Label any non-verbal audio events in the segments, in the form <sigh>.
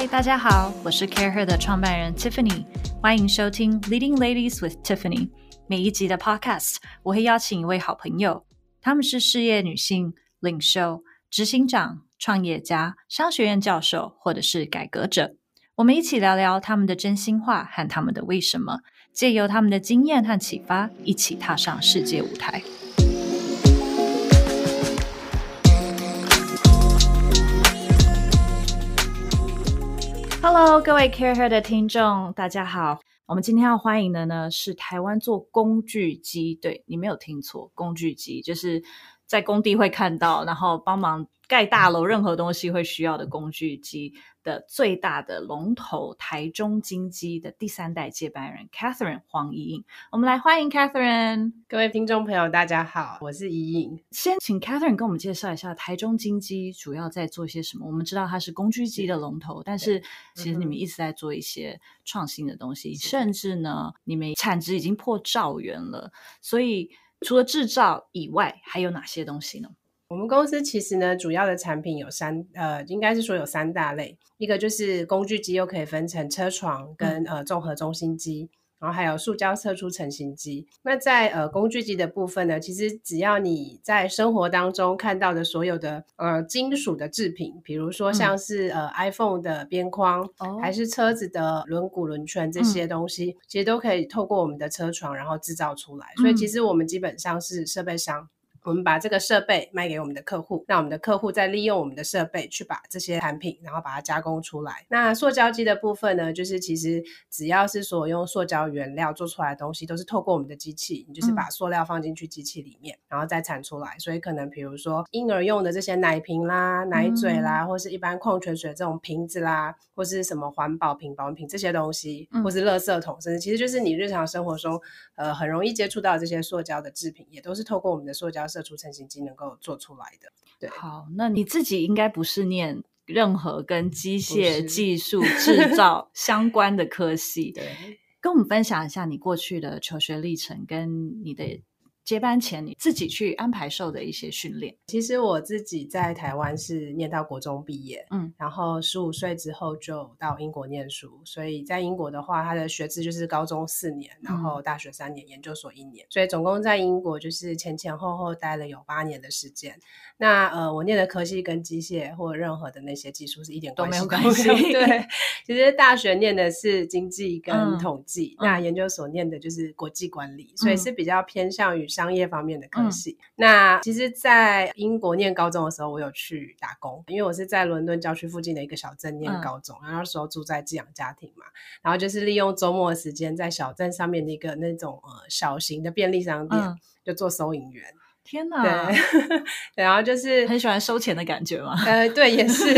嗨，大家好，我是 CareHer 的创办人 Tiffany，欢迎收听 Leading Ladies with Tiffany。每一集的 Podcast，我会邀请一位好朋友，他们是事业女性、领袖、执行长、创业家、商学院教授，或者是改革者。我们一起聊聊他们的真心话和他们的为什么，借由他们的经验和启发，一起踏上世界舞台。Hello，各位 CareHer 的听众，大家好。我们今天要欢迎的呢是台湾做工具机，对你没有听错，工具机就是在工地会看到，然后帮忙盖大楼，任何东西会需要的工具机的最大的龙头——台中金机的第三代接班人 Catherine 黄怡颖。我们来欢迎 Catherine。各位听众朋友，大家好，我是怡颖。先请 Catherine 跟我们介绍一下台中金机主要在做些什么。我们知道它是工具机的龙头，但是其实你们一直在做一些创新的东西，甚至呢，你们产值已经破兆元了。所以除了制造以外，还有哪些东西呢？我们公司其实呢，主要的产品有三，呃，应该是说有三大类，一个就是工具机，又可以分成车床跟呃综合中心机。然后还有塑胶射出成型机。那在呃工具机的部分呢，其实只要你在生活当中看到的所有的呃金属的制品，比如说像是呃 iPhone 的边框，还是车子的轮毂轮圈这些东西，其实都可以透过我们的车床然后制造出来。所以其实我们基本上是设备商。我们把这个设备卖给我们的客户，那我们的客户再利用我们的设备去把这些产品，然后把它加工出来。那塑胶机的部分呢，就是其实只要是所用塑胶原料做出来的东西，都是透过我们的机器，你就是把塑料放进去机器里面，然后再产出来。所以可能比如说婴儿用的这些奶瓶啦、奶嘴啦，或是一般矿泉水这种瓶子啦，或是什么环保瓶、保温瓶这些东西，或是垃圾桶，甚至其实就是你日常生活中呃很容易接触到这些塑胶的制品，也都是透过我们的塑胶。射出成型机能够做出来的，对。好，那你自己应该不是念任何跟机械技术制造 <laughs> 相关的科系，对。跟我们分享一下你过去的求学历程跟你的。接班前你自己去安排受的一些训练。其实我自己在台湾是念到国中毕业，嗯，然后十五岁之后就到英国念书。所以在英国的话，他的学制就是高中四年，然后大学三年，研究所一年。所以总共在英国就是前前后后待了有八年的时间。那呃，我念的科系跟机械或任何的那些技术是一点都没有关系。对，<laughs> 其实大学念的是经济跟统计，那研究所念的就是国际管理，所以是比较偏向于。商业方面的科系，那其实，在英国念高中的时候，我有去打工，因为我是在伦敦郊区附近的一个小镇念高中，然后那时候住在寄养家庭嘛，然后就是利用周末的时间，在小镇上面的一个那种呃小型的便利商店，就做收银员。天哪！对，然后就是很喜欢收钱的感觉嘛。呃，对，也是。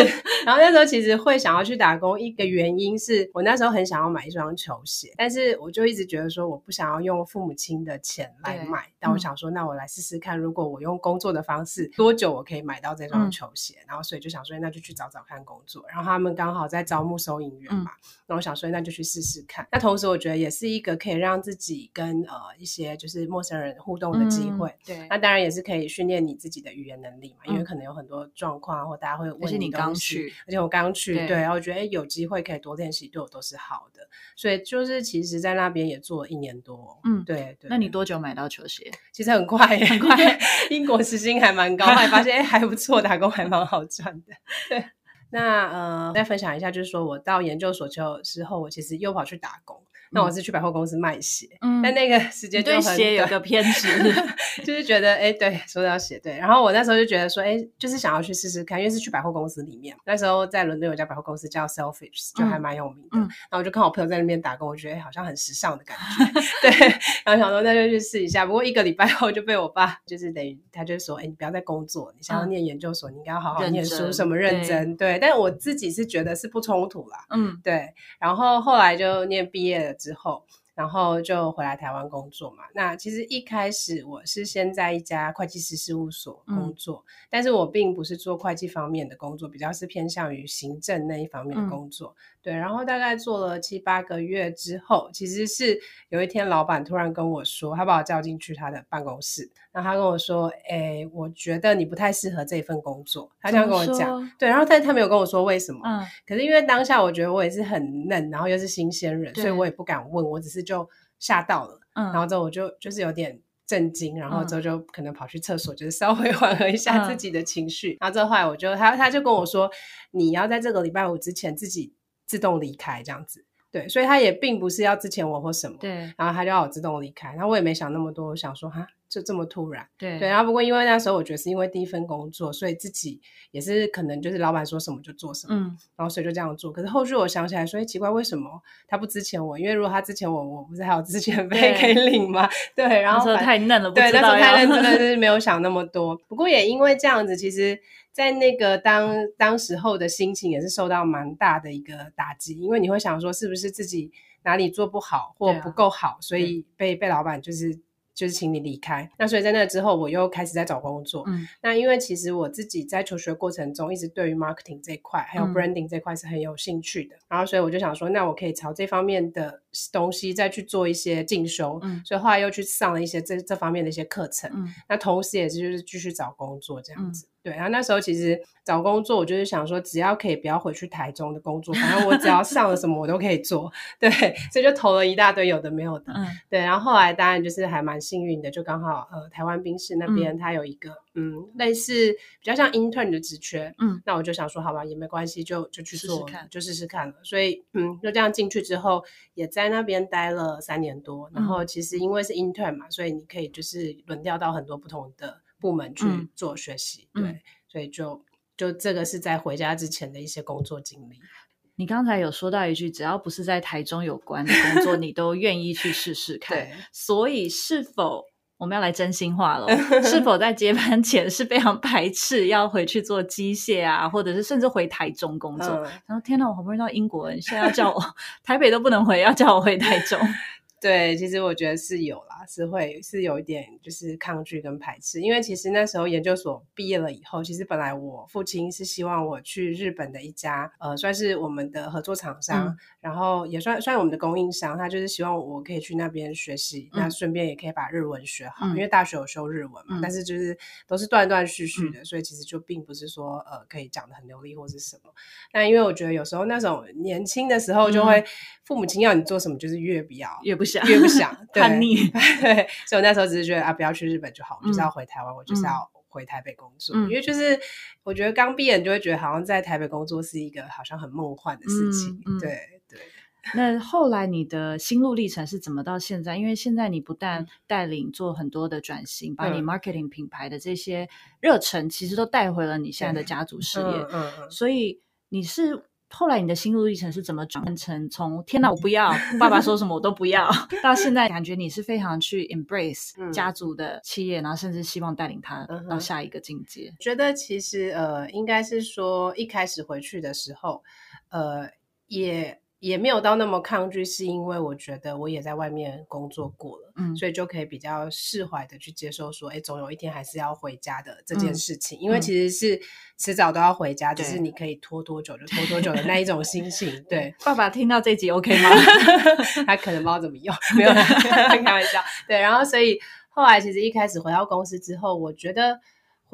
然后那时候其实会想要去打工，一个原因是我那时候很想要买一双球鞋，但是我就一直觉得说我不想要用父母亲的钱来买。但我想说，那我来试试看，如果我用工作的方式，多久我可以买到这双球鞋？然后所以就想说，那就去找找看工作。然后他们刚好在招募收银员嘛，那我想说，那就去试试看。那同时我觉得也是一个可以让自己跟呃一些就是陌生人互动的机会。对，那当然。也是可以训练你自己的语言能力嘛，因为可能有很多状况，或大家会问你刚去，而且我刚去，对，然后我觉得哎，有机会可以多练习，对我都是好的。所以就是其实，在那边也做了一年多，嗯，对对。那你多久买到球鞋？<laughs> 其实很快，很快。英国时薪还蛮高，还发现 <laughs> 哎还不错，打工还蛮好赚的。<laughs> 对，那呃，再分享一下，就是说我到研究所之后，我其实又跑去打工。那我是去百货公司卖鞋，嗯但那个时间就很鞋有个偏执，<laughs> 就是觉得哎，对，说到鞋对。然后我那时候就觉得说，哎，就是想要去试试看，因为是去百货公司里面。那时候在伦敦有家百货公司叫 Selfish，就还蛮有名的。然后我就看我朋友在那边打工，我觉得好像很时尚的感觉。<laughs> 对，然后想说那就去试一下。不过一个礼拜后就被我爸就是等于他就说，哎，你不要再工作，你想要念研究所，你应该要好好念书，什么认真。对，但我自己是觉得是不冲突啦。嗯，对。然后后来就念毕业了。之后，然后就回来台湾工作嘛。那其实一开始我是先在一家会计师事务所工作，但是我并不是做会计方面的工作，比较是偏向于行政那一方面的工作。对，然后大概做了七八个月之后，其实是有一天老板突然跟我说，他把我叫进去他的办公室，然后他跟我说：“哎，我觉得你不太适合这份工作。”他这样跟我讲。对，然后他他没有跟我说为什么。嗯。可是因为当下我觉得我也是很嫩，然后又是新鲜人，所以我也不敢问，我只是就吓到了。嗯。然后之后我就就是有点震惊，然后之后就可能跑去厕所，就是稍微 <laughs> 缓和一下自己的情绪。然后之后后来我就他他就跟我说：“你要在这个礼拜五之前自己。”自动离开这样子，对，所以他也并不是要之前我或什么，对，然后他就要我自动离开，然后我也没想那么多，我想说哈。就这么突然，对对，然后不过因为那时候我觉得是因为第一份工作，所以自己也是可能就是老板说什么就做什么，嗯，然后所以就这样做。可是后续我想起来说，哎，奇怪，为什么他不之前我？因为如果他之前我，我不是还有之前费可以领吗？对，然后太嫩了，对，那时候太嫩，真的 <laughs> 是没有想那么多。不过也因为这样子，其实，在那个当当时候的心情也是受到蛮大的一个打击，因为你会想说，是不是自己哪里做不好或不够好，所以被被老板就是。就是请你离开，那所以在那之后，我又开始在找工作。嗯，那因为其实我自己在求学过程中，一直对于 marketing 这一块还有 branding 这块是很有兴趣的。然后，所以我就想说，那我可以朝这方面的东西再去做一些进修。嗯，所以后来又去上了一些这这方面的一些课程。嗯，那同时也是就是继续找工作这样子。对，然后那时候其实找工作，我就是想说，只要可以不要回去台中的工作，反正我只要上了什么我都可以做。对，所以就投了一大堆有的没有的。嗯，对，然后后来当然就是还蛮幸运的，就刚好呃台湾兵士那边它有一个嗯类似比较像 intern 的职缺，嗯，那我就想说好吧也没关系，就就去做，就试试看了。所以嗯就这样进去之后，也在那边待了三年多。然后其实因为是 intern 嘛，所以你可以就是轮调到很多不同的。部门去做学习，对，所以就就这个是在回家之前的一些工作经历。你刚才有说到一句，只要不是在台中有关的工作，<laughs> 你都愿意去试试看。对，所以是否我们要来真心话了？<laughs> 是否在接班前是非常排斥要回去做机械啊，或者是甚至回台中工作？然后天哪，我好不容易到英国，你现在要叫我 <laughs> 台北都不能回，要叫我回台中？对，其实我觉得是有啦，是会是有一点就是抗拒跟排斥，因为其实那时候研究所毕业了以后，其实本来我父亲是希望我去日本的一家呃，算是我们的合作厂商，然后也算算我们的供应商，他就是希望我可以去那边学习，那顺便也可以把日文学好，因为大学有修日文嘛，但是就是都是断断续续的，所以其实就并不是说呃可以讲的很流利或是什么。那因为我觉得有时候那种年轻的时候就会父母亲要你做什么，就是越不要越不。越不想 <laughs> 叛逆，<laughs> 对，所以我那时候只是觉得啊，不要去日本就好，我就是要回台湾，我就是要回台北工作。因为就是我觉得刚毕业就会觉得好像在台北工作是一个好像很梦幻的事情。对对。那后来你的心路历程是怎么到现在？因为现在你不但带领做很多的转型，把你 marketing 品牌的这些热忱，其实都带回了你现在的家族事业。嗯嗯。所以你是。后来你的心路历程是怎么转变成从天哪我不要 <laughs> 爸爸说什么我都不要，<laughs> 到现在感觉你是非常去 embrace 家族的企业，然后甚至希望带领他到下一个境界。觉得其实呃，应该是说一开始回去的时候，呃，也。也没有到那么抗拒，是因为我觉得我也在外面工作过了，嗯，所以就可以比较释怀的去接受说，哎，总有一天还是要回家的这件事情，因为其实是迟早都要回家，只是你可以拖多久就拖多久的那一种 <laughs> 心情。对，爸爸听到这集 OK 吗？<laughs> 他可能不知道怎么用，没有 <laughs> 开玩笑。对，然后所以后来其实一开始回到公司之后，我觉得。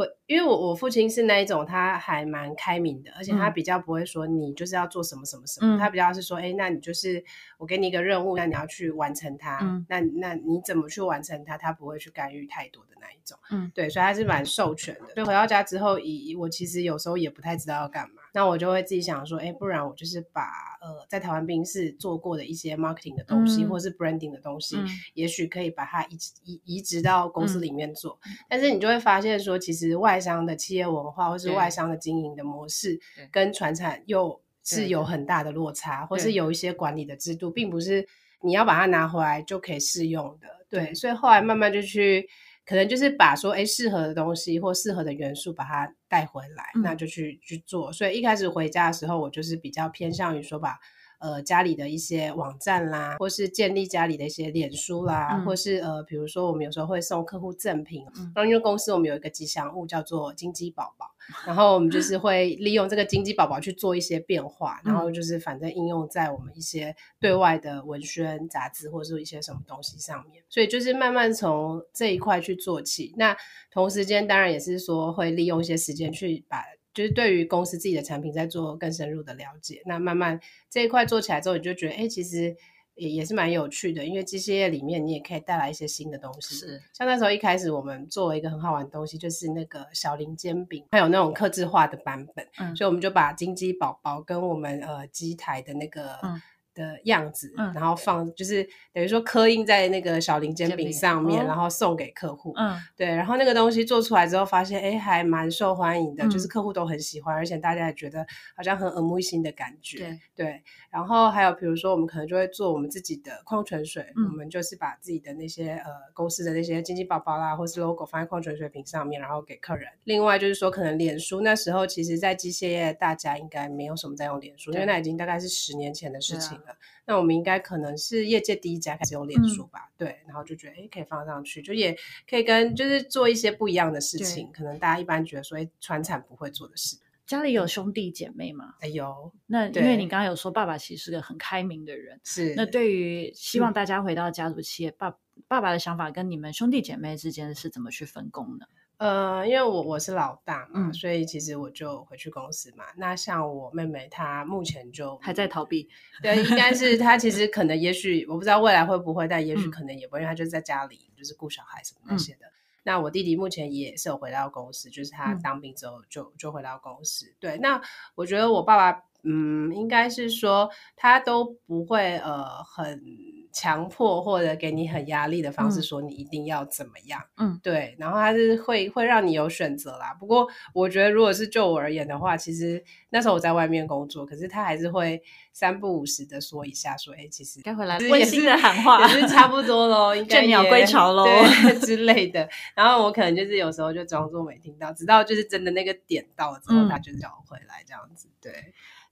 会，因为我我父亲是那一种，他还蛮开明的，而且他比较不会说你就是要做什么什么什么，他比较是说，哎，那你就是我给你一个任务，那你要去完成它，那那你怎么去完成它，他不会去干预太多的那一种，嗯，对，所以他是蛮授权的。所以回到家之后，以我其实有时候也不太知道要干嘛。那我就会自己想说，哎，不然我就是把呃在台湾冰室做过的一些 marketing 的东西，或是 branding 的东西，也许可以把它移移移植到公司里面做。但是你就会发现说，其实外商的企业文化或是外商的经营的模式，跟传产又是有很大的落差，或是有一些管理的制度，并不是你要把它拿回来就可以适用的。对，所以后来慢慢就去。可能就是把说哎适合的东西或适合的元素把它带回来，那就去去做。所以一开始回家的时候，我就是比较偏向于说把呃家里的一些网站啦，或是建立家里的一些脸书啦，嗯或是呃比如说我们有时候会送客户赠品，嗯然后因为公司我们有一个吉祥物叫做金鸡宝宝，然后我们就是会利用这个金鸡宝宝去做一些变化，然嗯后就是反正应用在我们一些对外的文宣杂志或者是一些什么东西上面，所以就是慢慢从这一块去做起。那同时间当然也是说会利用一些时间去把。就是对于公司自己的产品在做更深入的了解，那慢慢这一块做起来之后，你就觉得，哎，其实也也是蛮有趣的，因为机械业里面你也可以带来一些新的东西。是像那时候一开始我们做了一个很好玩的东西，就是那个小林煎饼，还有那种刻字化的版本，嗯所以我们就把金鸡宝宝跟我们呃机台的那个。嗯的样子，嗯然后放就是等于说刻印在那个小林煎饼上面，哦然后送给客户。嗯对，然后那个东西做出来之后，发现哎还蛮受欢迎的，嗯就是客户都很喜欢，而且大家也觉得好像很耳目一新的感觉。对对，然后还有比如说，我们可能就会做我们自己的矿泉水，嗯我们就是把自己的那些呃公司的那些经济宝宝啦，或是 logo 放在矿泉水瓶上面，然后给客人。另外就是说，可能脸书那时候其实在机械业大家应该没有什么在用脸书，因为对那已经大概是十年前的事情了。那我们应该可能是业界第一家开始用脸嗯书吧？对，然后就觉得哎可以放上去，就也可以跟就是做一些不一样的事情，可能大家一般觉得说哎传产不会做的事。家里有兄弟姐妹吗？哎呦，那因为你刚刚有说爸爸其实是个很开明的人，是那对于希嗯望大家回到家族企业，爸爸爸的想法跟你们兄弟姐妹之间是怎么去分工呢？呃，因为我我是老大嘛，嗯所以其实我就回去公司嘛。那像我妹妹，她目前就还在逃避，对，应该是她其实 <laughs> 可能也许我不知道未来会不会，但也许嗯可能也不会，因为她就在家里就是顾小孩什么那嗯些的。那我弟弟目前也是有回到公司，就是他嗯当兵之后就、就回到公司。对，那我觉得我爸爸，嗯，应该是说他都不会呃很强迫或者给你很压力的方式嗯说你一定要怎么样。嗯，对，然后他是会会让你有选择啦。不过我觉得，如果是就我而言的话，其实那时候我在外面工作，可是他还是会三不五时的说一下，说，哎，其实该回来温馨的喊话也是差不多喽，<laughs> 应该倦鸟也归巢咯对 <laughs> 之类的。然后我可能就是有时候就装作没听到，直到就是真的那个点到了之后，嗯他就叫我回来这样子。对，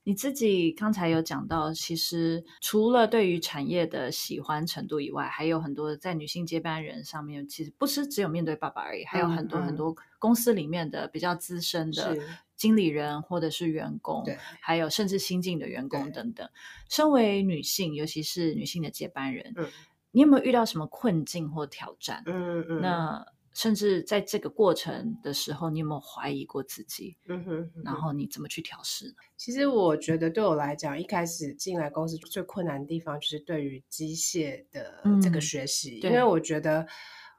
你自己刚才有讲到，其实除了对于产业的喜欢程度以外，还有很多在女性接班人上面，其实不是只有面对爸爸而已，还有很多嗯很多。公司里面的比较资深的是。经理人或者是员工对，还有甚至新进的员工等等。身为女性，尤其是女性的接班人，嗯。你有没有遇到什么困境或挑战？嗯嗯，那甚至在这个过程的时候，你有没有怀疑过自己？嗯哼，嗯哼然后你怎么去调试呢？其实我觉得对我来讲，一开始进来公司最困难的地方就是对于机械的这个嗯学习，对因为我觉得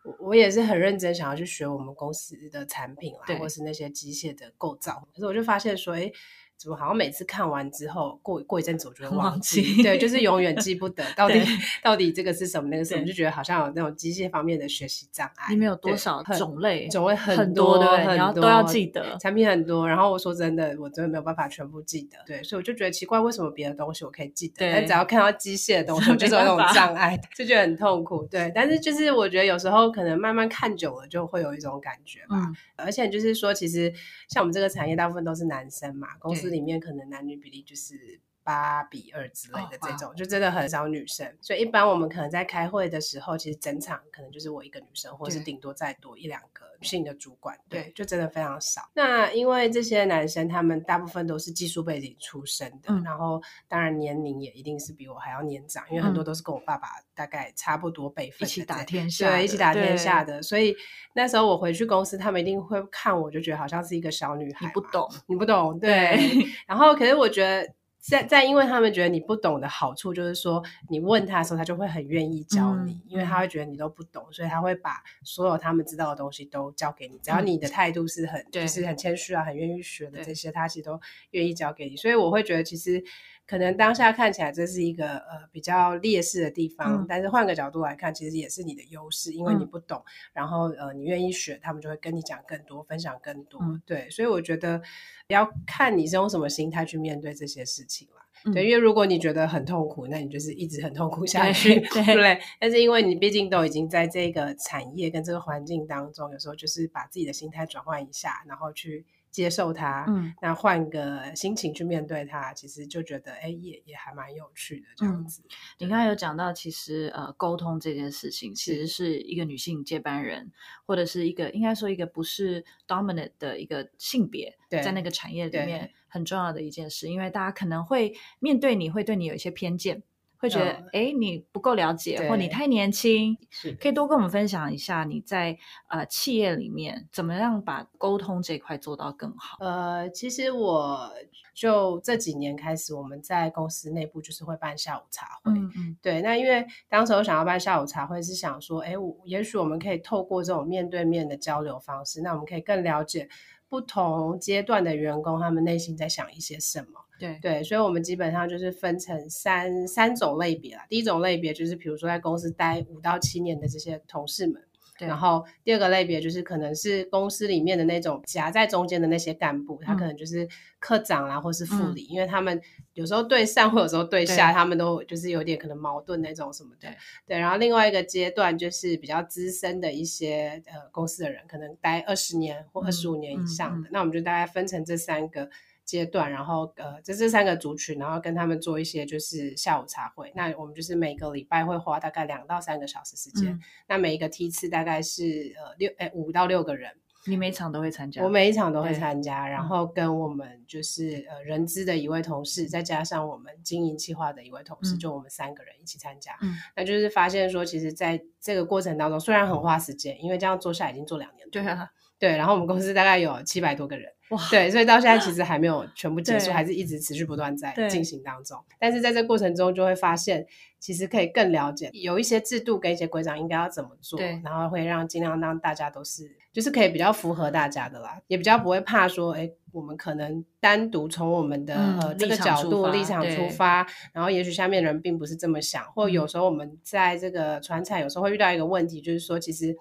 我我也是很认真想要去学我们公司的产品啦，对或是那些机械的构造。可是我就发现说，哎，怎么好像每次看完之后，过过一阵子我就会忘忘记，对，就是永远记不得 <laughs> 到底到底这个是什么，那个是什么，对就觉得好像有那种机械方面的学习障碍。里面有多少种类？种类很多，对不对？很你要都要记得。产品很多，然后我说真的，我真的没有办法全部记得，对，所以我就觉得奇怪，为什么别的东西我可以记得，对但只要看到机械的东西，我就是有那种障碍，就觉得很痛苦，对。但是就是我觉得有时候可能慢慢看久了，就会有一种感觉吧。嗯，而且就是说，其实像我们这个产业，大部分都是男生嘛，公司这里面可能男女比例就是。八比二之类的这种，就真的很少女生，所以一般我们可能在开会的时候，其实整场可能就是我一个女生，或是对顶多再多一两个女性的主管，对对，就真的非常少。那因为这些男生他们大部分都是技术背景出身的，嗯然后当然年龄也一定是比我还要年长，因为很多嗯都是跟我爸爸大概差不多辈分一起打天下的，对，一起打天下。的。所以那时候我回去公司，他们一定会看我，就觉得好像是一个小女孩。你不，懂，你不懂，<laughs> 对。然后，可是我觉得。在在，因为他们觉得你不懂的好处，就是说你问他的时候，他就会很愿意教你，嗯因为他会觉得你都不懂，所以他会把所有他们知道的东西都教给你。只要嗯你的态度是很，对就是很谦虚啊，很愿意学的这些，他其实都愿意教给你。所以我会觉得，其实可能当下看起来这是一个呃比较劣势的地方，嗯但是换个角度来看，其实也是你的优势，因为你嗯不懂，然后呃你愿意学，他们就会跟你讲更多，分享更多。嗯对，所以我觉得要看你是用什么心态去面对这些事情啦。嗯对，因为如果你觉得很痛苦，那你就是一直很痛苦下去，对对不对？但是因为你毕竟都已经在这个产业跟这个环境当中，有时候就是把自己的心态转换一下，然后去接受它，嗯那换个心情去面对它，其实就觉得哎，也也还蛮有趣的这样子。你刚才有讲到，其实呃，沟通这件事情，其实是一个女性接班人，或者是一个应该说一个不是 dominant 的一个性别，在那个产业里面很重要的一件事，因为大家可能会面对你会对你有一些偏见。会觉得诶你不够了解，或你太年轻，是。可以多跟我们分享一下你在呃企业里面怎么样把沟通这一块做到更好。呃，其实我就这几年开始，我们在公司内部就是会办下午茶会。嗯嗯对，那因为当时我想要办下午茶会，是想说，哎，我也许我们可以透过这种面对面的交流方式，那我们可以更了解不同阶段的员工他们内心在想一些什么。对对，所以我们基本上就是分成三三种类别啦。第一种类别就是比如说在公司待五到七年的这些同事们，对，然后第二个类别就是可能是公司里面的那种夹在中间的那些干部，他可能就是科长啦，或是副理，因为他们有时候对上，或有时候对下，对。他们都就是有点可能矛盾那种什么的对。对，然后另外一个阶段就是比较资深的一些呃公司的人，可能待二十年或二十五年以上的，那我们就大概分成这三个。阶段，然后呃，这这三个族群，然后跟他们做一些就是下午茶会。那我们就是每个礼拜会花大概两到三个小时时间。嗯那每一个梯次大概是呃六哎五到六个人，你每场都会参加，我每一场都会参加，然后跟我们就是呃人资的一位同事，再加上我们经营计划的一位同事，嗯就我们三个人一起参加。嗯那就是发现说，其实在这个过程当中，虽然很花时间，因为这样做下来已经做两年多了，对啊，对，然后我们公司大概有七百多个人。哇，对，所以到现在其实还没有全部结束，还是一直持续不断在进行当中。但是在这过程中，就会发现其实可以更了解有一些制度跟一些规章应该要怎么做，然后会让尽量让大家都是就是可以比较符合大家的啦，也比较不会怕说，哎，我们可能单独从我们的、嗯呃这个角度立场出发，然后也许下面人并不是这么想，或嗯有时候我们在这个传产有时候会遇到一个问题，就是说其实。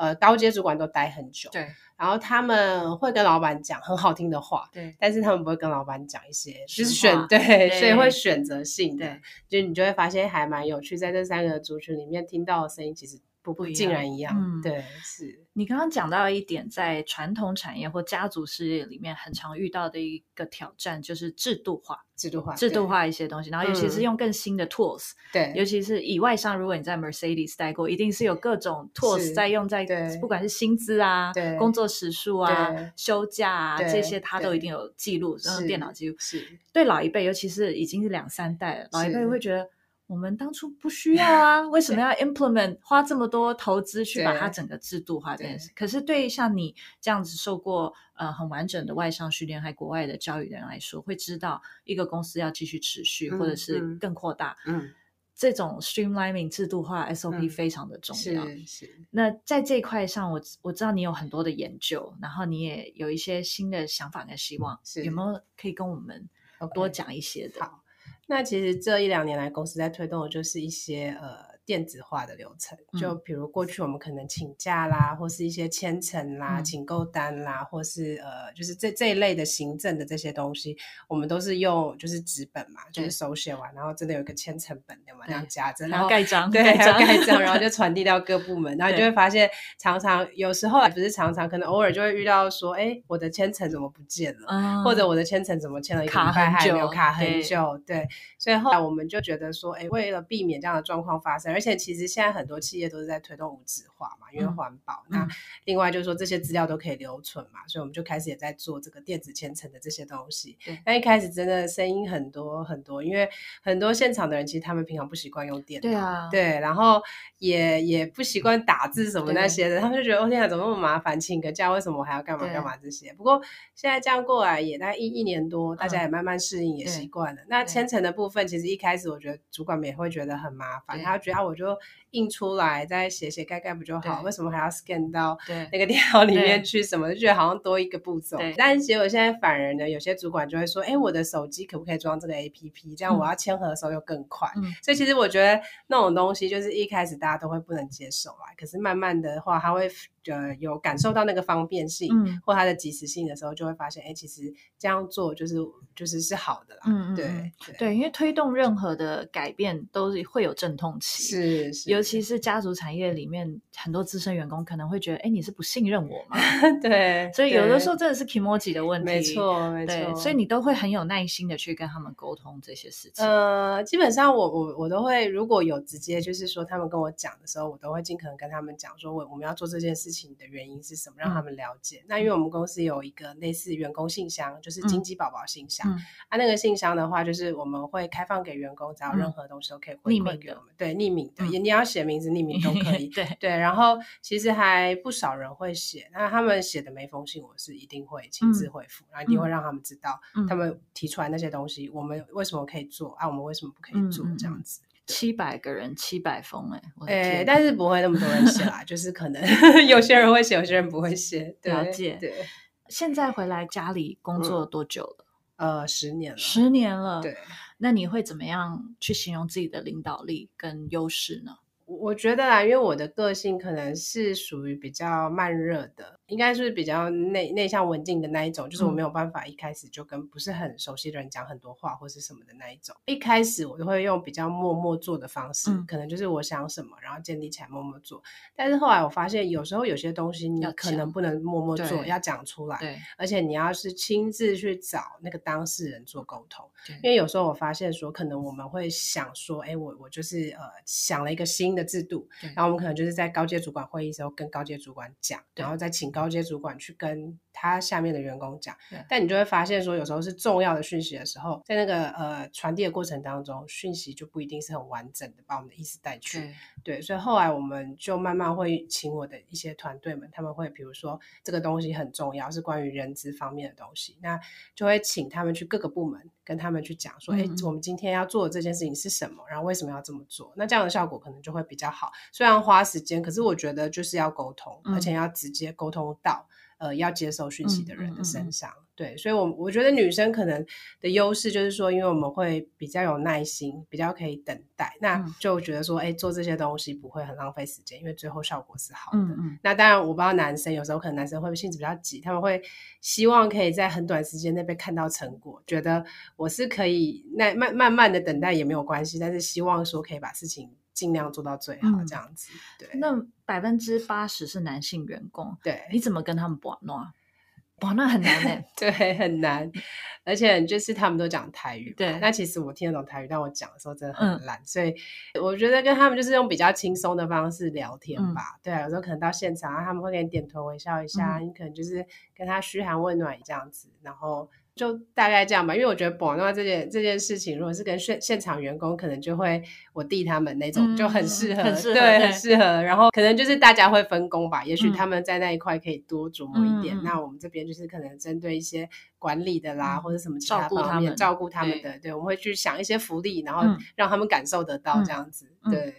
呃，高阶主管都待很久，对然后他们会跟老板讲很好听的话，对但是他们不会跟老板讲一些，就是选对，对所以会选择性的对，就你就会发现还蛮有趣，在这三个族群里面听到的声音其实不不一样尽然一样，嗯对，是你刚刚讲到一点，在传统产业或家族事业里面很常遇到的一个挑战，就是制度化、制度化，制度化一些东西，然后尤其是嗯用更新的 tools，、对，尤其是以外商，如果你在 Mercedes 待过，一定是有各种 tools 在用在对，不管是薪资啊对、工作时数啊、休假啊这些，它都一定有记录，然后电脑记录。是对老一辈，尤其是已经是两三代了，老一辈会觉得。我们当初不需要啊，为什么要 implement 花这么多投资去把它整个制度化这件事？可是对于像你这样子受过呃很完整的外商训练，还国外的教育的人来说，会知道一个公司要继续持续，或者嗯是嗯更扩大，嗯，这种 streamlining 制度化 SOP 嗯非常的重要。是是，那在这一块上，我我知道你有很多的研究，然后你也有一些新的想法跟希望，是有没有可以跟我们 OK 多讲一些的？好那其实这一两年来，公司在推动的就是一些呃电子化的流程，就嗯比如过去我们可能请假啦，或是一些签呈啦、嗯请购单啦，或是呃就是这这一类的行政的这些东西，我们都是用就是纸本嘛，就是手写完，然后真的有一个签成本的嘛，这样对夹着，然后盖章，对，还要章，盖章，<laughs> 然后就传递到各部门，然后你就会发现，常常有时候不是常常，可能偶尔就会遇到说，哎，我的签呈怎么不见了？嗯或者我的签呈怎么签了一个卡礼拜很还没有久卡很对久？对，所以后来我们就觉得说，哎，为了避免这样的状况发生，而且其实现在很多企业都是在推动无纸化嘛，因为嗯环保。嗯那另外就是说这些资料都可以留存嘛，所以我们就开始也在做这个电子签呈的这些东西。那一开始真的声音很多很多，因为很多现场的人其实他们平常不习惯用电脑，对啊对，然后也也不习惯打字什么那些的，他们就觉得哦天啊，怎么那么麻烦？请个假为什么我还要干嘛干嘛这些？不过现在这样过来也大概一一年多，大家嗯也慢慢适应，也习惯了。那对签呈的部分，其实一开始我觉得主管们也会觉得很麻烦，他觉得啊，我就印出来再写写盖盖不就好？为什么还要 scan 到对那个电脑里面去？什么就觉得好像多一个步骤对。但是结果现在反而呢，有些主管就会说，哎，我的手机可不可以装这个 APP？这样我要签合的时候又更快。嗯所以其实我觉得那种东西就是一开始大家都会不能接受啦，可是慢慢的话，它会呃有感受到那个方便性，嗯或它的及时性的时候，就会发现，哎，其实这样做就是就是是好的啦。嗯嗯对嗯对对，因为推动任何的改变都是会有阵痛期，是是，尤其是家族产业里面，很多资深员工可能会觉得，哎，你是不信任我吗？<laughs> 对，所以有的时候真的是 Kimoji 的问题，没错没，错，所以你都会很有耐心的去跟他们沟通这些事情。呃，基本上我我我都会，如果有直接就是说他们跟我讲的时候，我都会尽可能跟他们讲说，我我们要做这件事情的原因是什么，让他们了解。那因为我们公司有一个类似员工信箱，就是金鸡宝宝信箱，嗯啊，那个信箱的话，就是我们会开放给员工，只要任嗯何东西都可以回馈给我们，对，匿名的，嗯也你要写名字，匿名都可以。<laughs> 对，对，然后其实还不少人会写，那他们写的每封信，我是一定会亲自回复，然后一定会让他们知道，嗯他们提出来那些东西，我们为什么可以做啊？我们为什么不可以做？这样子。七百个人，七百封，哎，我的诶、天但是不会那么多人写啦，<laughs> 就是可能有些人会写，有些人不会写。了解对，现在回来家里工作多久了？呃，十年了。十年了。对，那你会怎么样去形容自己的领导力跟优势呢？我我觉得啦，因为我的个性可能是属于比较慢热的，应该是比较内内向文静的那一种，就是我嗯没有办法一开始就跟不是很熟悉的人讲很多话或是什么的那一种。一开始我就会用比较默默做的方式，嗯可能就是我想什么，然后建立起来默默做。但是后来我发现，有时候有些东西你可能不能默默做，要讲出来。对而且你要是亲自去找那个当事人做沟通，对因为有时候我发现说，可能我们会想说，哎，我我就是呃想了一个新的制度，然后我们可能就是在高阶主管会议时候跟高阶主管讲，然后再请高阶主管去跟他下面的员工讲。但你就会发现说，有时候是重要的讯息的时候，在那个呃传递的过程当中，讯息就不一定是很完整的把我们的意思带去。对对，所以后来我们就慢慢会请我的一些团队们，他们会比如说这个东西很重要，是关于人资方面的东西，那就会请他们去各个部门跟他们去讲说，哎、我们今天要做的这件事情是什么，然后为什么要这么做，那这样的效果可能就会比较好。虽然花时间，可是我觉得就是要沟通，嗯而且要直接沟通到呃要接受讯息的人的嗯嗯嗯嗯身上。对，所以我我觉得女生可能的优势就是说，因为我们会比较有耐心，比较可以等待，那嗯就觉得说，哎、做这些东西不会很浪费时间，因为最后效果是好的。嗯嗯那当然，我不知道男生有时候可能男生会性子比较急，他们会希望可以在很短时间内被看到成果，觉得我是可以那慢慢慢的等待也没有关系，但是希望说可以把事情尽量做到最好，嗯这样子。对，那百分之八十是男性员工，对你怎么跟他们玩弄啊？哇，那很难哎。<laughs> 对很难，而且就是他们都讲台语嘛，对那其实我听得懂台语，但我讲的时候真的嗯很烂，所以我觉得跟他们就是用比较轻松的方式聊天嗯吧。对啊，有时候可能到现场啊，他们会给你点头微笑一下，嗯你可能就是跟他嘘寒问暖这样子，然后。就大概这样吧，因为我觉得保诺这件这件事情，如果是跟现现场员工，可能就会我弟他们那种、嗯就很适合，很适合对，对。很适合。然后可能就是大家会分工吧，也许嗯。他们在那一块可以多琢磨一点，那我们这边就是可能针对一些管理的啦，嗯或者什么其照他方面顾他们照顾他们的，对，我们会去想一些福利，然后嗯。让他们感受得到嗯这样子，嗯对，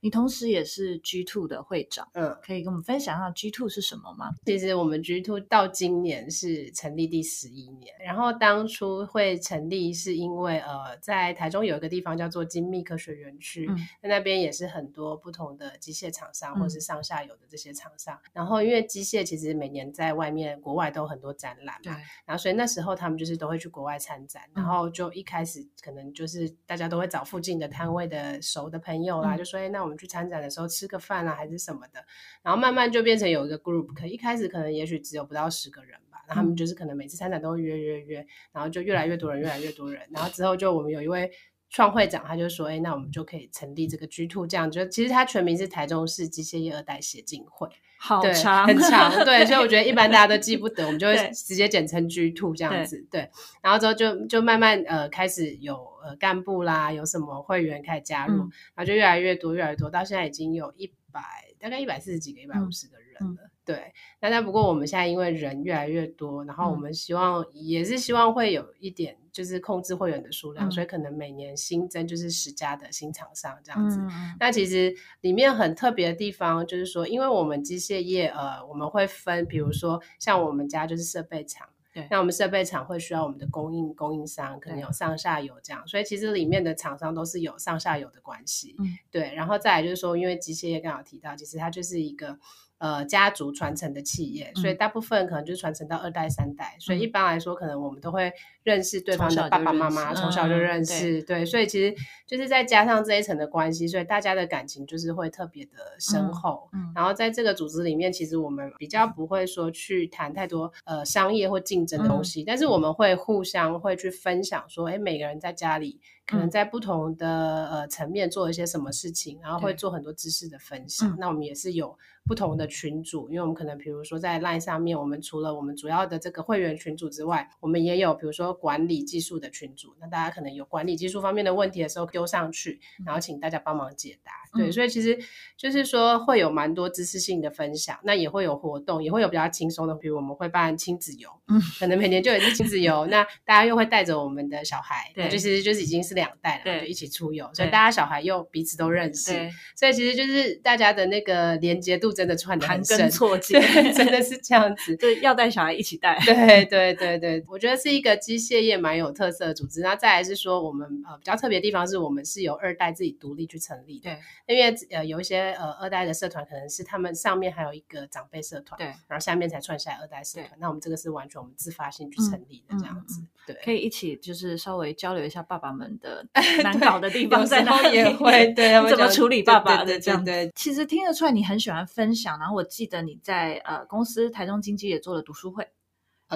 你同时也是 G Two 的会长，嗯。可以跟我们分享一下 G Two 是什么吗？其实我们 G Two 到今年是成立第十一年，然后当初会成立是因为呃，在台中有一个地方叫做精密科学园区，嗯那那边也是很多不同的机械厂商或嗯是上下游的这些厂商。然后因为机械其实每年在外面国外都有很多展览嘛，然后所以那时候他们就是都会去国外参展，然嗯后就一开始可能就是大家都会找附近的摊位的熟的朋友啦，嗯就说哎，那我们去参展的时候吃个饭啊，还是什么的。然后慢慢就变成有一个 group，可一开始可能也许只有不到十个人吧，然后他们嗯就是可能每次参展都会约约约，然后就越来越多人，越来越多人，然后之后就我们有一位。创会长他就说：“哎，那我们就可以成立这个 G Two，这样就其实它全名是台中市机械业二代协进会，对，好长，很长，<laughs> 对，所以我觉得一般大家都记不得，我们就会直接简称 G Two 这样子，对。然后之后就就慢慢呃开始有呃干部啦，有什么会员开始加入，嗯然后就越来越多，越来越多，到现在已经有一百大概一百四十几个、一百五十个人嗯了。对，那但不过我们现在因为人越来越多，然后我嗯们希望、也是希望会有一点就是控制会员的数量，嗯所以可能每年新增就是十家的新厂商这样子。那其实里面很特别的地方就是说，因为我们机械业，呃，我们会分，比如说像我们家就是设备厂，对那我们设备厂会需要我们的供应供应商，可能有上下游这样，所以其实里面的厂商都是有上下游的关系，嗯对。然后再来就是说，因为机械业刚好提到，其实它就是一个。呃家族传承的企业，所以大部分可能就是传承到二代三代，所以一般来说，可能我们都会认识对方的爸爸妈妈，从小就认识，对，所以其实就是再加上这一层的关系，所以大家的感情就是会特别的深厚。然后在这个组织里面，其实我们比较不会说去谈太多呃商业或竞争的东西，但是我们会互相会去分享说，哎，每个人在家里。可能在不同的呃层面做一些什么事情，然后会做很多知识的分享。那我们也是有不同的群组，因为我们可能比如说在 LINE 上面，我们除了我们主要的这个会员群组之外，我们也有比如说管理技术的群组。那大家可能有管理技术方面的问题的时候丢上去，然后请大家帮忙解答。对，所以其实就是说会有蛮多知识性的分享。那也会有活动，也会有比较轻松的，比如我们会办亲子游，嗯，可能每年就有一次亲子游。<laughs> 那大家又会带着我们的小孩，对，就其实就是已经是两代了，对，一起出游，所以大家小孩又彼此都认识，所以其实就是大家的那个连接度真的串的很深，错节，真的是这样子，<laughs> 对，要带小孩一起带，对对对对，我觉得是一个机械业蛮有特色的组织。那再来是说，我们呃比较特别的地方是我们是由二代自己独立去成立的，对，因为呃有一些呃二代的社团可能是他们上面还有一个长辈社团，对，然后下面才串下来二代社团。那我们这个是完全我们自发性去成立的这样子，对，可以一起就是稍微交流一下爸爸们的 <laughs> 难搞的地方在哪里，也会对 <laughs> 怎么处理爸爸的这样。对，其实听得出来你很喜欢分享，然后我记得你在呃公司台中经济也做了读书会，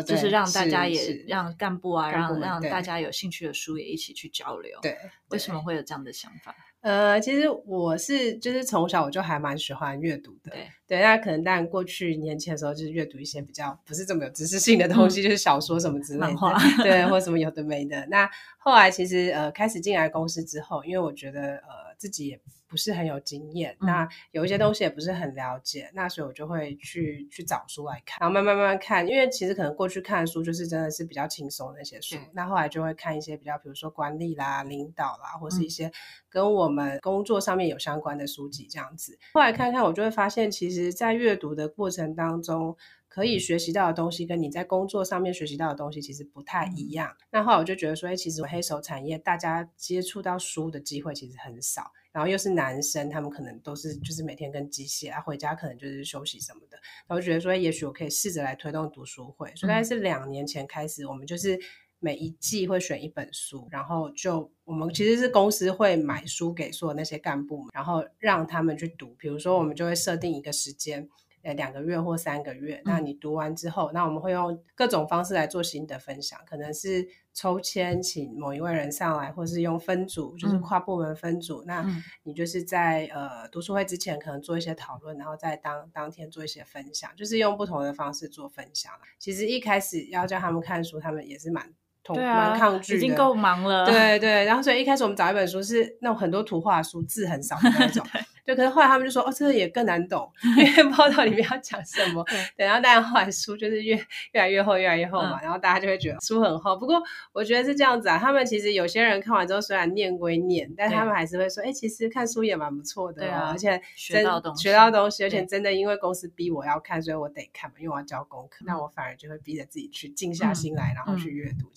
就是让大家也让干部啊，让让大家有兴趣的书也一起去交流。对，为什么会有这样的想法？呃，其实我是就是从小我就还蛮喜欢阅读的。对，对，那可能当然过去年轻的时候就是阅读一些比较不是这么有知识性的东西，就是小说什么之类的，对，或者什么有的没的。那后来其实呃开始进来公司之后，因为我觉得呃自己也。不是很有经验，那有一些东西也不是很了解，那所以我就会去去找书来看，然后慢慢慢慢看，因为其实可能过去看书就是真的是比较轻松那些书，那后来就会看一些比较，比如说管理啦、领导啦，或是一些跟我们工作上面有相关的书籍这样子。后来看看，我就会发现，其实，在阅读的过程当中，可以学习到的东西，跟你在工作上面学习到的东西其实不太一样。那后来我就觉得说，哎，其实黑手产业大家接触到书的机会其实很少。然后又是男生，他们可能都是就是每天跟机械啊，回家可能就是休息什么的。然后觉得说，也许我可以试着来推动读书会。所以大概是两年前开始，我们就是每一季会选一本书，然后就我们其实是公司会买书给所有那些干部，然后让他们去读。比如说，我们就会设定一个时间。呃，两个月或三个月，那你读完之后，那我们会用各种方式来做心得分享，可能是抽签请某一位人上来，或是用分组，就是跨部门分组。那你就是在呃读书会之前，可能做一些讨论，然后在当当天做一些分享，就是用不同的方式做分享。其实一开始要叫他们看书，他们也是蛮痛蛮抗拒，已经够忙了。对对，然后所以一开始我们找一本书是那种很多图画书，字很少的那种。<laughs> 对，可是后来他们就说，哦，这个也更难懂，<laughs> 因为不知道里面要讲什么。对，然后当然后来书就是越越来越厚，越来越厚嘛，然后大家就会觉得书很厚。不过我觉得是这样子啊，他们其实有些人看完之后，虽然念归念，但他们还是会说，哎，其实看书也蛮不错的哦，而且学到东西，学到东西，而且真的因为公司逼我要看，所以我得看嘛，因为我要交功课，那我反而就会逼着自己去静下心来，然后去阅读。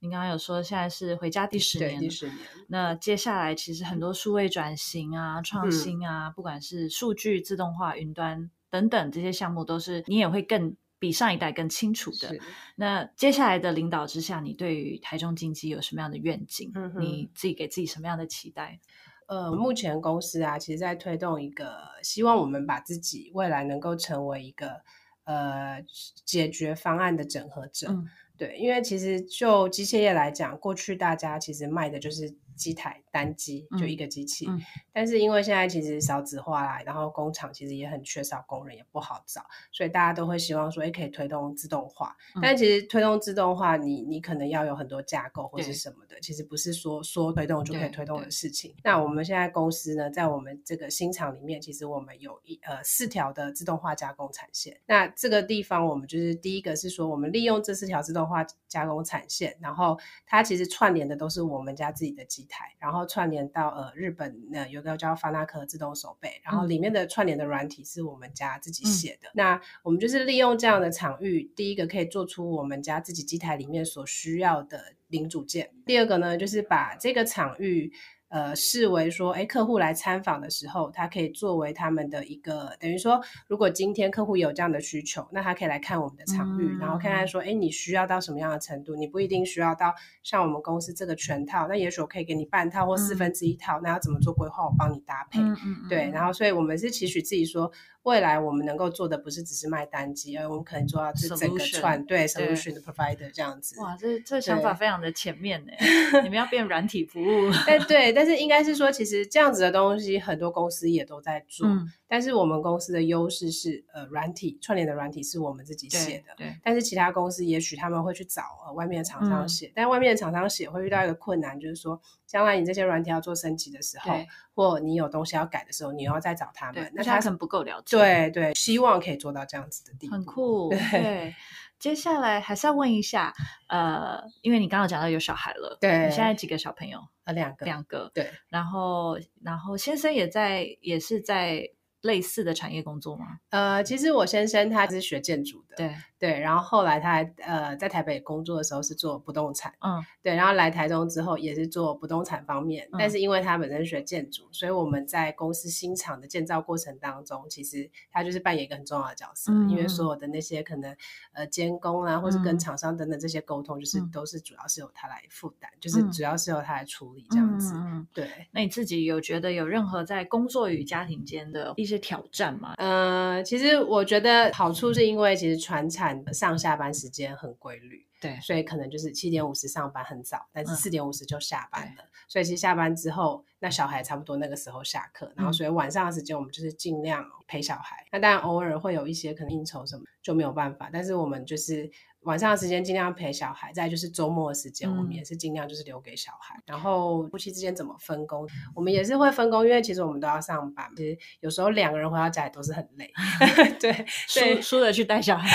你刚刚有说现在是回家第十年，第十年。那接下来其实很多数位转型啊、创新啊，不管是数据自动化、云端等等这些项目，都是你也会更比上一代更清楚的。那接下来的领导之下，你对于台中经济有什么样的愿景？你自己给自己什么样的期待？呃，目前公司啊，其实在推动一个，希望我们把自己未来能够成为一个呃解决方案的整合者。对，因为其实就机械业来讲，过去大家其实卖的就是机台。单机就一个机器，但是因为现在其实少子化啦，然后工厂其实也很缺少工人，也不好找，所以大家都会希望说，哎，可以推动自动化。但其实推动自动化，你你可能要有很多架构或者什么的，其实不是说说推动就可以推动的事情。那我们现在公司呢，在我们这个新厂里面，其实我们有一呃四条的自动化加工产线。那这个地方我们就是第一个是说，我们利用这四条自动化加工产线，然后它其实串联的都是我们家自己的机台，然后。串联到呃日本呃有个叫发那科自动手背，然后里面的串联的软体是我们家自己写的。那我们就是利用这样的场域，第一个可以做出我们家自己机台里面所需要的零组件。第二个呢，就是把这个场域。呃视为说，哎，客户来参访的时候，他可以作为他们的一个等于说，如果今天客户有这样的需求，那他可以来看我们的场域，然后看看说，哎，你需要到什么样的程度？你不一定需要到像我们公司这个全套，那也许我可以给你半套或四分之一套，那要怎么做规划？我帮你搭配。对，然后所以我们是期许自己说。未来我们能够做的不是只是卖单机，而我们可能做到这整个串对 solution 的 provider 这样子。哇，这这想法非常的前面呢。<laughs> 你们要变软体服务？哎，对，但是应该是说，其实这样子的东西很多公司也都在做。但是我们公司的优势是，呃，软体串联的软体是我们自己写的。对。但是其他公司也许他们会去找呃外面的厂商写，但外面的厂商写会遇到一个困难，就是说，将来你这些软体要做升级的时候，或你有东西要改的时候，你要再找他们，那他可能不够了解。对对，希望可以做到这样子的地步。很酷。<laughs> 对。接下来还是要问一下，呃，因为你刚刚讲到有小孩了，对，你现在几个小朋友？呃，两个，两个。对。然后，然后先生也在，也是在。类似的产业工作吗？呃，其实我先生他是学建筑的，对对，然后后来他呃在台北工作的时候是做不动产，嗯，对，然后来台中之后也是做不动产方面，但是因为他本身学建筑，所以我们在公司新厂的建造过程当中，其实他就是扮演一个很重要的角色，因为所有的那些可能呃监工啊，或是跟厂商等等这些沟通，就是都是主要是由他来负担，就是主要是由他来处理这样子。对，那你自己有觉得有任何在工作与家庭间的一些？挑战嘛，呃，其实我觉得好处是因为其实船产上下班时间很规律，对，所以可能就是七点五十上班很早，但是四点五十就下班了，所以其实下班之后，那小孩差不多那个时候下课，然后所以晚上的时间我们就是尽量陪小孩，那当然偶尔会有一些可能应酬什么就没有办法，但是我们就是。晚上的时间尽量陪小孩，再就是周末的时间，我们也是尽量就是留给小孩。然后夫妻之间怎么分工，我们也是会分工，因为其实我们都要上班，其实有时候两个人回到家里都是很累。<laughs> 对，输输了去带小孩，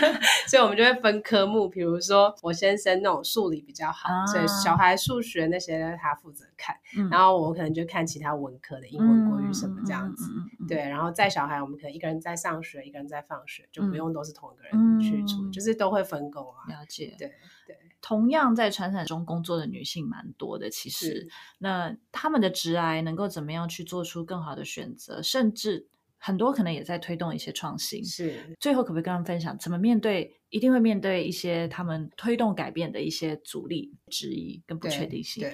<laughs> 所以我们就会分科目，比如说我先生那种数理比较好，所以小孩数学那些他负责看，然后我可能就看其他文科的英文、国语什么这样子。对，然后带小孩，我们可能一个人在上学，一个人在放学，就不用都是同一个人去处，就是都会分。分工啊，了解。对对，同样在传产中工作的女性蛮多的，其实那他们的直癌能够怎么样去做出更好的选择，甚至很多可能也在推动一些创新。是，最后可不可以跟他们分享，怎么面对一定会面对一些他们推动改变的一些阻力、质疑跟不确定性？对，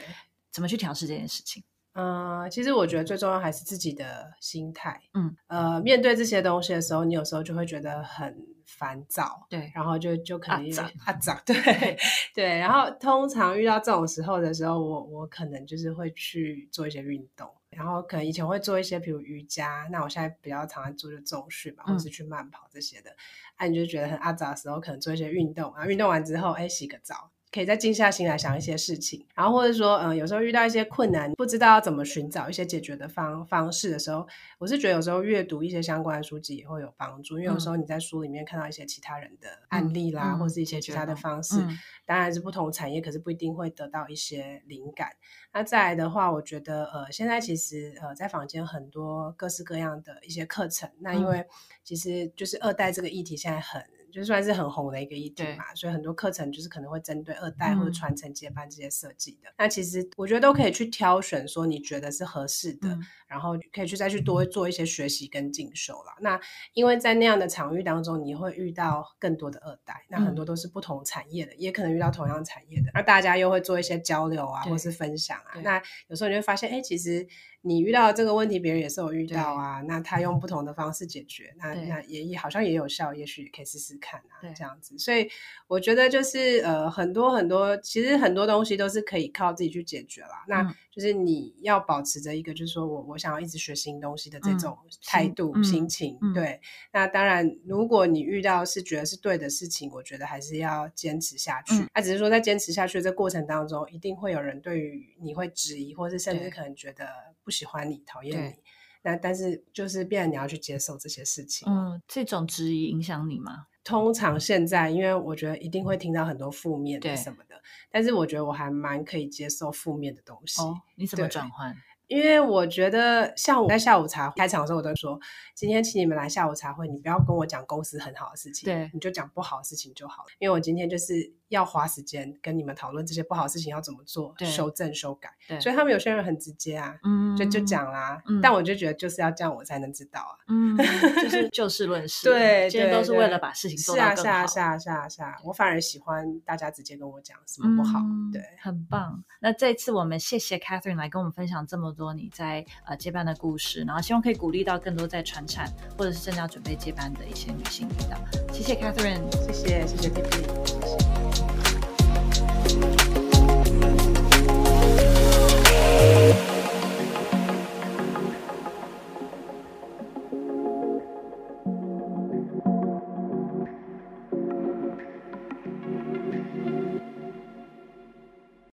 怎么去调试这件事情？嗯，其实我觉得最重要还是自己的心态。嗯，呃，面对这些东西的时候，你有时候就会觉得很烦躁。对，然后就就可能啊脏，<laughs> 对 <laughs> 对。然后通常遇到这种时候的时候，我我可能就是会去做一些运动，然后可能以前会做一些比如瑜伽，那我现在比较常在做就重训嘛，或是去慢跑这些的。啊，你就觉得很阿杂的时候，可能做一些运动，然后运动完之后，哎，洗个澡。可以再静下心来想一些事情，然后或者说，嗯，有时候遇到一些困难，不知道要怎么寻找一些解决的方方式的时候，我是觉得有时候阅读一些相关的书籍也会有帮助，因为有时候你在书里面看到一些其他人的案例啦，或是一些其他的方式，当然是不同产业，可是不一定会得到一些灵感。那再来的话，我觉得，呃，现在其实，呃，在坊间很多各式各样的一些课程，那因为其实就是二代这个议题现在很。就算是很红的一个议题嘛，所以很多课程就是可能会针对二代或者传承接班这些设计的。那其实我觉得都可以去挑选，说你觉得是合适的，然后可以去再去多做一些学习跟进修了。那因为在那样的场域当中，你会遇到更多的二代，那很多都是不同产业的，也可能遇到同样产业的，那大家又会做一些交流啊，或是分享啊。那有时候你会发现，哎，其实。你遇到这个问题，别人也是有遇到啊。那他用不同的方式解决，那那也也好像也有效，也许可以试试看啊。这样子，所以我觉得就是呃，很多很多，其实很多东西都是可以靠自己去解决啦。那就是你要保持着一个，就是说我我想要一直学新东西的这种态度、心情。对，那当然，如果你遇到是觉得是对的事情，我觉得还是要坚持下去。那只是说在坚持下去的这过程当中，一定会有人对于你会质疑，或是甚至可能觉得不。喜欢你，讨厌你，那但是就是变，你要去接受这些事情。嗯，这种质疑影响你吗？通常现在，因为我觉得一定会听到很多负面的什么的，但是我觉得我还蛮可以接受负面的东西。哦，你怎么转换？因为我觉得，像我在下午茶开场的时候，我都说，今天请你们来下午茶会，你不要跟我讲公司很好的事情，对，你就讲不好的事情就好了。因为我今天就是要花时间跟你们讨论这些不好的事情要怎么做，修正修改。对，所以他们有些人很直接啊，嗯就就，讲啦。嗯但我就觉得就是要这样，我才能知道啊。嗯，<laughs> 就是就事论事，对今天都是对为了把事情做到更好。是啊，是啊，是啊，是啊。我反而喜欢大家直接跟我讲什么不好。嗯对，很棒。那这一次我们谢谢 Catherine 来跟我们分享这么多你在呃接班的故事，然后希望可以鼓励到更多在传产或者是正要准备接班的一些女性领导。谢谢 Catherine。谢谢，谢谢 T P。谢谢